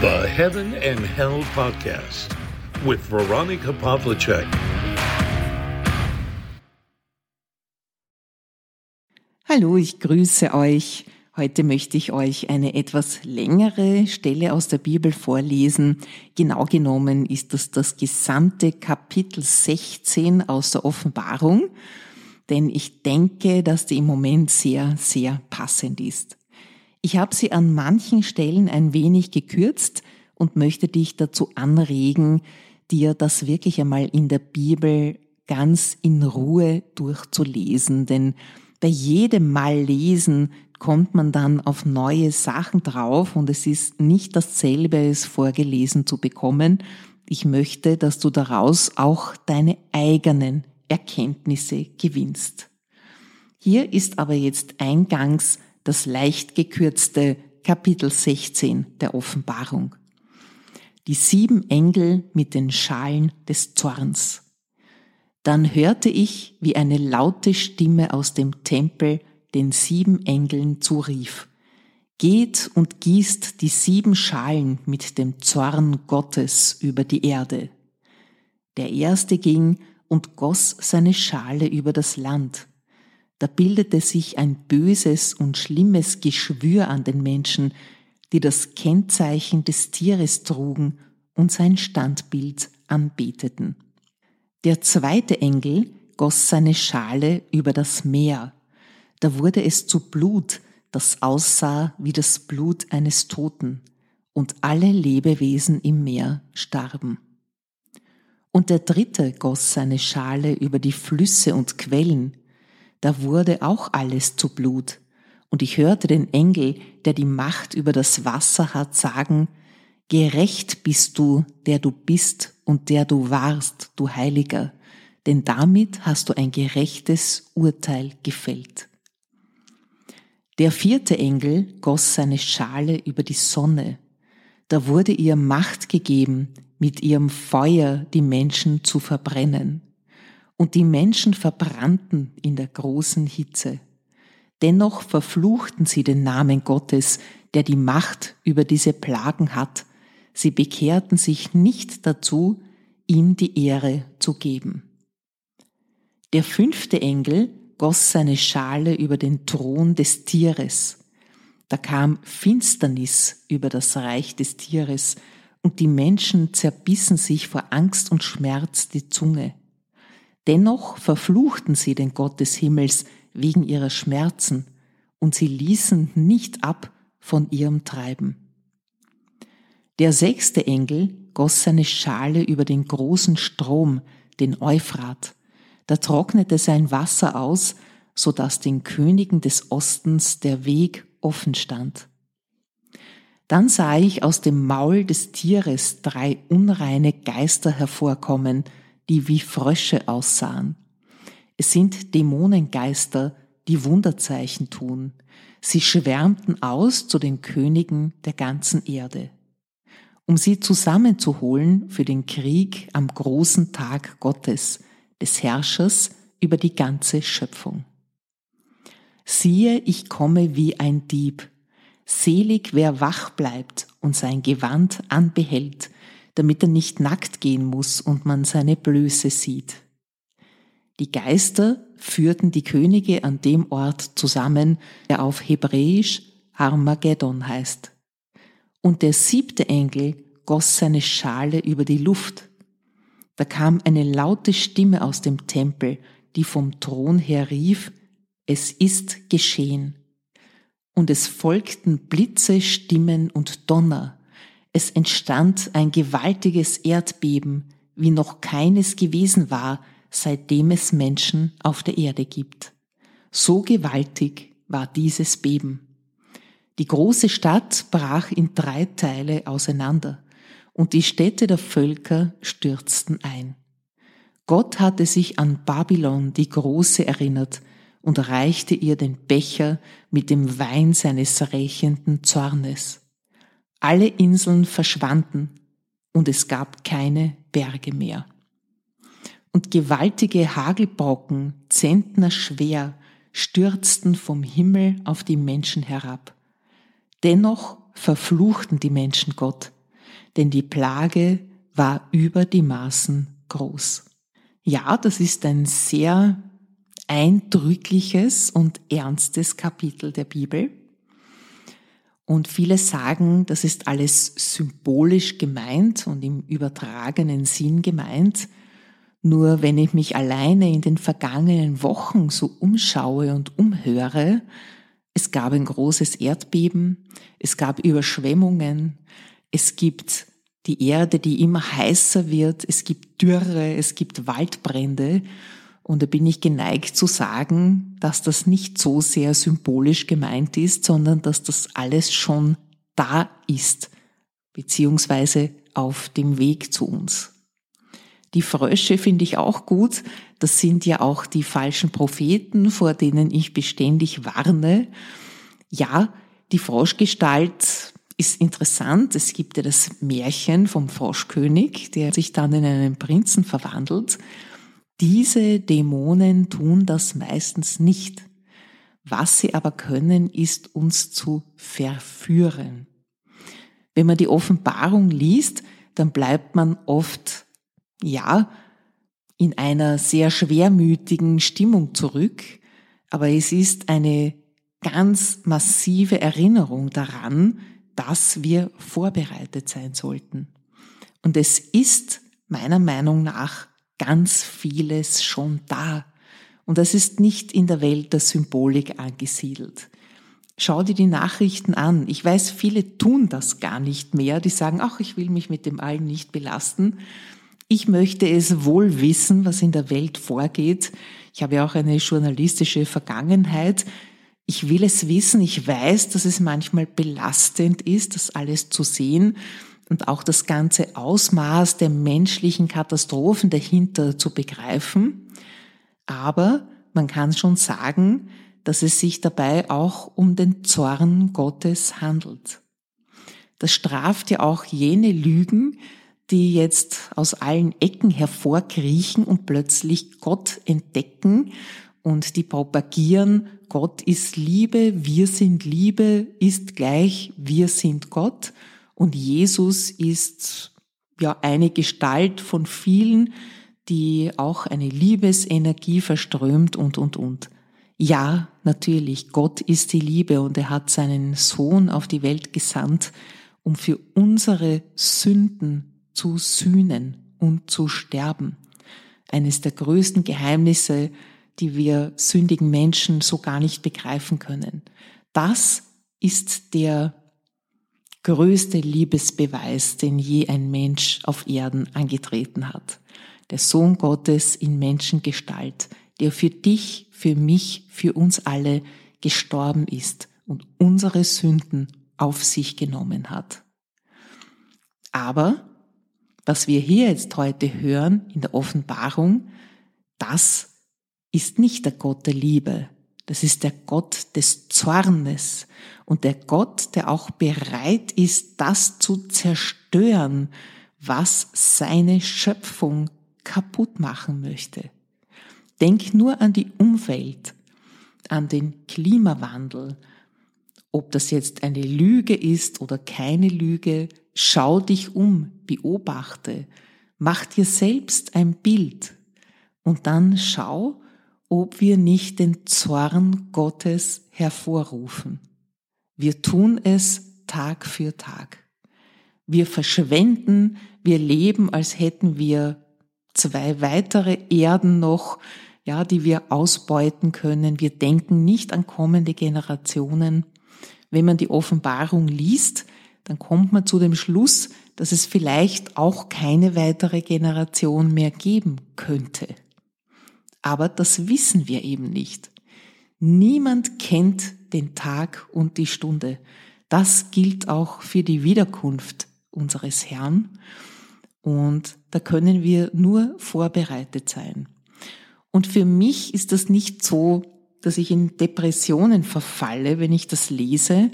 The Heaven and Hell Podcast with Veronica Pavlicek. Hallo, ich grüße euch. Heute möchte ich euch eine etwas längere Stelle aus der Bibel vorlesen. Genau genommen ist das das gesamte Kapitel 16 aus der Offenbarung, denn ich denke, dass die im Moment sehr, sehr passend ist. Ich habe sie an manchen Stellen ein wenig gekürzt und möchte dich dazu anregen, dir das wirklich einmal in der Bibel ganz in Ruhe durchzulesen, denn bei jedem Mal lesen kommt man dann auf neue Sachen drauf und es ist nicht dasselbe, es vorgelesen zu bekommen. Ich möchte, dass du daraus auch deine eigenen Erkenntnisse gewinnst. Hier ist aber jetzt eingangs das leicht gekürzte Kapitel 16 der Offenbarung. Die sieben Engel mit den Schalen des Zorns. Dann hörte ich, wie eine laute Stimme aus dem Tempel den sieben Engeln zurief. Geht und gießt die sieben Schalen mit dem Zorn Gottes über die Erde. Der erste ging und goss seine Schale über das Land. Da bildete sich ein böses und schlimmes Geschwür an den Menschen, die das Kennzeichen des Tieres trugen und sein Standbild anbeteten. Der zweite Engel goss seine Schale über das Meer. Da wurde es zu Blut, das aussah wie das Blut eines Toten, und alle Lebewesen im Meer starben. Und der dritte goss seine Schale über die Flüsse und Quellen, da wurde auch alles zu Blut. Und ich hörte den Engel, der die Macht über das Wasser hat, sagen, Gerecht bist du, der du bist und der du warst, du Heiliger, denn damit hast du ein gerechtes Urteil gefällt. Der vierte Engel goss seine Schale über die Sonne. Da wurde ihr Macht gegeben, mit ihrem Feuer die Menschen zu verbrennen und die Menschen verbrannten in der großen Hitze. Dennoch verfluchten sie den Namen Gottes, der die Macht über diese Plagen hat. Sie bekehrten sich nicht dazu, ihm die Ehre zu geben. Der fünfte Engel goss seine Schale über den Thron des Tieres. Da kam Finsternis über das Reich des Tieres, und die Menschen zerbissen sich vor Angst und Schmerz die Zunge. Dennoch verfluchten sie den Gott des Himmels wegen ihrer Schmerzen und sie ließen nicht ab von ihrem Treiben. Der sechste Engel goss seine Schale über den großen Strom, den Euphrat. Da trocknete sein Wasser aus, so dass den Königen des Ostens der Weg offen stand. Dann sah ich aus dem Maul des Tieres drei unreine Geister hervorkommen, die wie Frösche aussahen. Es sind Dämonengeister, die Wunderzeichen tun. Sie schwärmten aus zu den Königen der ganzen Erde. Um sie zusammenzuholen für den Krieg am großen Tag Gottes, des Herrschers über die ganze Schöpfung. Siehe, ich komme wie ein Dieb. Selig, wer wach bleibt und sein Gewand anbehält, damit er nicht nackt gehen muss und man seine Blöße sieht. Die Geister führten die Könige an dem Ort zusammen, der auf Hebräisch Armageddon heißt. Und der siebte Engel goss seine Schale über die Luft. Da kam eine laute Stimme aus dem Tempel, die vom Thron her rief, es ist geschehen. Und es folgten Blitze, Stimmen und Donner, es entstand ein gewaltiges Erdbeben, wie noch keines gewesen war, seitdem es Menschen auf der Erde gibt. So gewaltig war dieses Beben. Die große Stadt brach in drei Teile auseinander und die Städte der Völker stürzten ein. Gott hatte sich an Babylon die Große erinnert und reichte ihr den Becher mit dem Wein seines rächenden Zornes. Alle Inseln verschwanden und es gab keine Berge mehr. Und gewaltige Hagelbrocken, Zentner schwer, stürzten vom Himmel auf die Menschen herab. Dennoch verfluchten die Menschen Gott. denn die Plage war über die Maßen groß. Ja, das ist ein sehr eindrückliches und ernstes Kapitel der Bibel. Und viele sagen, das ist alles symbolisch gemeint und im übertragenen Sinn gemeint. Nur wenn ich mich alleine in den vergangenen Wochen so umschaue und umhöre, es gab ein großes Erdbeben, es gab Überschwemmungen, es gibt die Erde, die immer heißer wird, es gibt Dürre, es gibt Waldbrände. Und da bin ich geneigt zu sagen, dass das nicht so sehr symbolisch gemeint ist, sondern dass das alles schon da ist, beziehungsweise auf dem Weg zu uns. Die Frösche finde ich auch gut. Das sind ja auch die falschen Propheten, vor denen ich beständig warne. Ja, die Froschgestalt ist interessant. Es gibt ja das Märchen vom Froschkönig, der sich dann in einen Prinzen verwandelt. Diese Dämonen tun das meistens nicht. Was sie aber können, ist uns zu verführen. Wenn man die Offenbarung liest, dann bleibt man oft ja, in einer sehr schwermütigen Stimmung zurück, aber es ist eine ganz massive Erinnerung daran, dass wir vorbereitet sein sollten. Und es ist meiner Meinung nach ganz vieles schon da. Und das ist nicht in der Welt der Symbolik angesiedelt. Schau dir die Nachrichten an. Ich weiß, viele tun das gar nicht mehr. Die sagen, ach, ich will mich mit dem allen nicht belasten. Ich möchte es wohl wissen, was in der Welt vorgeht. Ich habe ja auch eine journalistische Vergangenheit. Ich will es wissen. Ich weiß, dass es manchmal belastend ist, das alles zu sehen und auch das ganze Ausmaß der menschlichen Katastrophen dahinter zu begreifen. Aber man kann schon sagen, dass es sich dabei auch um den Zorn Gottes handelt. Das straft ja auch jene Lügen, die jetzt aus allen Ecken hervorkriechen und plötzlich Gott entdecken und die propagieren, Gott ist Liebe, wir sind Liebe, ist gleich, wir sind Gott und Jesus ist ja eine Gestalt von vielen, die auch eine Liebesenergie verströmt und, und, und. Ja, natürlich, Gott ist die Liebe und er hat seinen Sohn auf die Welt gesandt, um für unsere Sünden zu sühnen und zu sterben. Eines der größten Geheimnisse, die wir sündigen Menschen so gar nicht begreifen können. Das ist der größte Liebesbeweis, den je ein Mensch auf Erden angetreten hat. Der Sohn Gottes in Menschengestalt, der für dich, für mich, für uns alle gestorben ist und unsere Sünden auf sich genommen hat. Aber was wir hier jetzt heute hören in der Offenbarung, das ist nicht der Gott der Liebe, das ist der Gott des Zornes und der Gott, der auch bereit ist, das zu zerstören, was seine Schöpfung kaputt machen möchte. Denk nur an die Umwelt, an den Klimawandel, ob das jetzt eine Lüge ist oder keine Lüge, schau dich um, beobachte, mach dir selbst ein Bild und dann schau, ob wir nicht den Zorn Gottes hervorrufen. Wir tun es Tag für Tag. Wir verschwenden, wir leben, als hätten wir zwei weitere Erden noch, ja, die wir ausbeuten können. Wir denken nicht an kommende Generationen. Wenn man die Offenbarung liest, dann kommt man zu dem Schluss, dass es vielleicht auch keine weitere Generation mehr geben könnte. Aber das wissen wir eben nicht. Niemand kennt den Tag und die Stunde. Das gilt auch für die Wiederkunft unseres Herrn. Und da können wir nur vorbereitet sein. Und für mich ist das nicht so, dass ich in Depressionen verfalle, wenn ich das lese,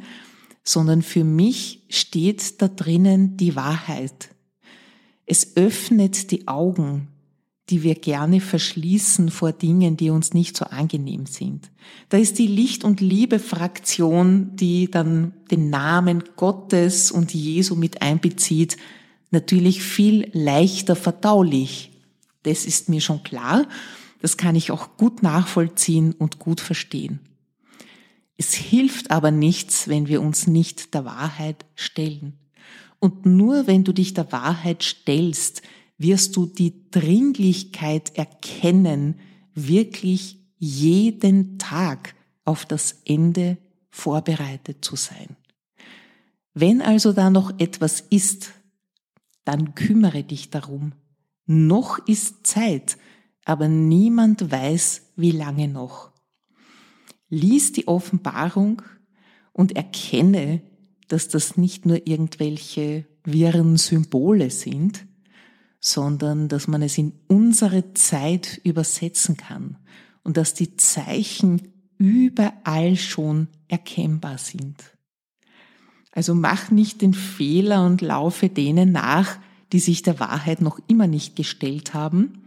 sondern für mich steht da drinnen die Wahrheit. Es öffnet die Augen, die wir gerne verschließen vor Dingen, die uns nicht so angenehm sind. Da ist die Licht- und Liebe-Fraktion, die dann den Namen Gottes und Jesu mit einbezieht, natürlich viel leichter verdaulich. Das ist mir schon klar. Das kann ich auch gut nachvollziehen und gut verstehen. Es hilft aber nichts, wenn wir uns nicht der Wahrheit stellen. Und nur wenn du dich der Wahrheit stellst, wirst du die Dringlichkeit erkennen, wirklich jeden Tag auf das Ende vorbereitet zu sein. Wenn also da noch etwas ist, dann kümmere dich darum. Noch ist Zeit, aber niemand weiß, wie lange noch. Lies die Offenbarung und erkenne, dass das nicht nur irgendwelche wirren Symbole sind, sondern dass man es in unsere Zeit übersetzen kann und dass die Zeichen überall schon erkennbar sind. Also mach nicht den Fehler und laufe denen nach, die sich der Wahrheit noch immer nicht gestellt haben,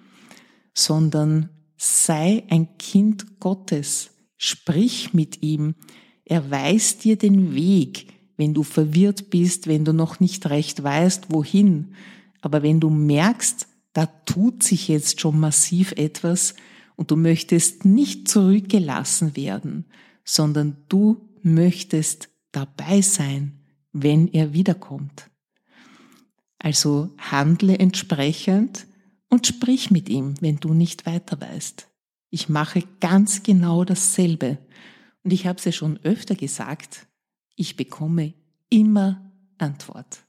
sondern sei ein Kind Gottes, sprich mit ihm, er weist dir den Weg, wenn du verwirrt bist, wenn du noch nicht recht weißt, wohin. Aber wenn du merkst, da tut sich jetzt schon massiv etwas und du möchtest nicht zurückgelassen werden, sondern du möchtest dabei sein, wenn er wiederkommt. Also handle entsprechend und sprich mit ihm, wenn du nicht weiter weißt. Ich mache ganz genau dasselbe. Und ich habe es ja schon öfter gesagt, ich bekomme immer Antwort.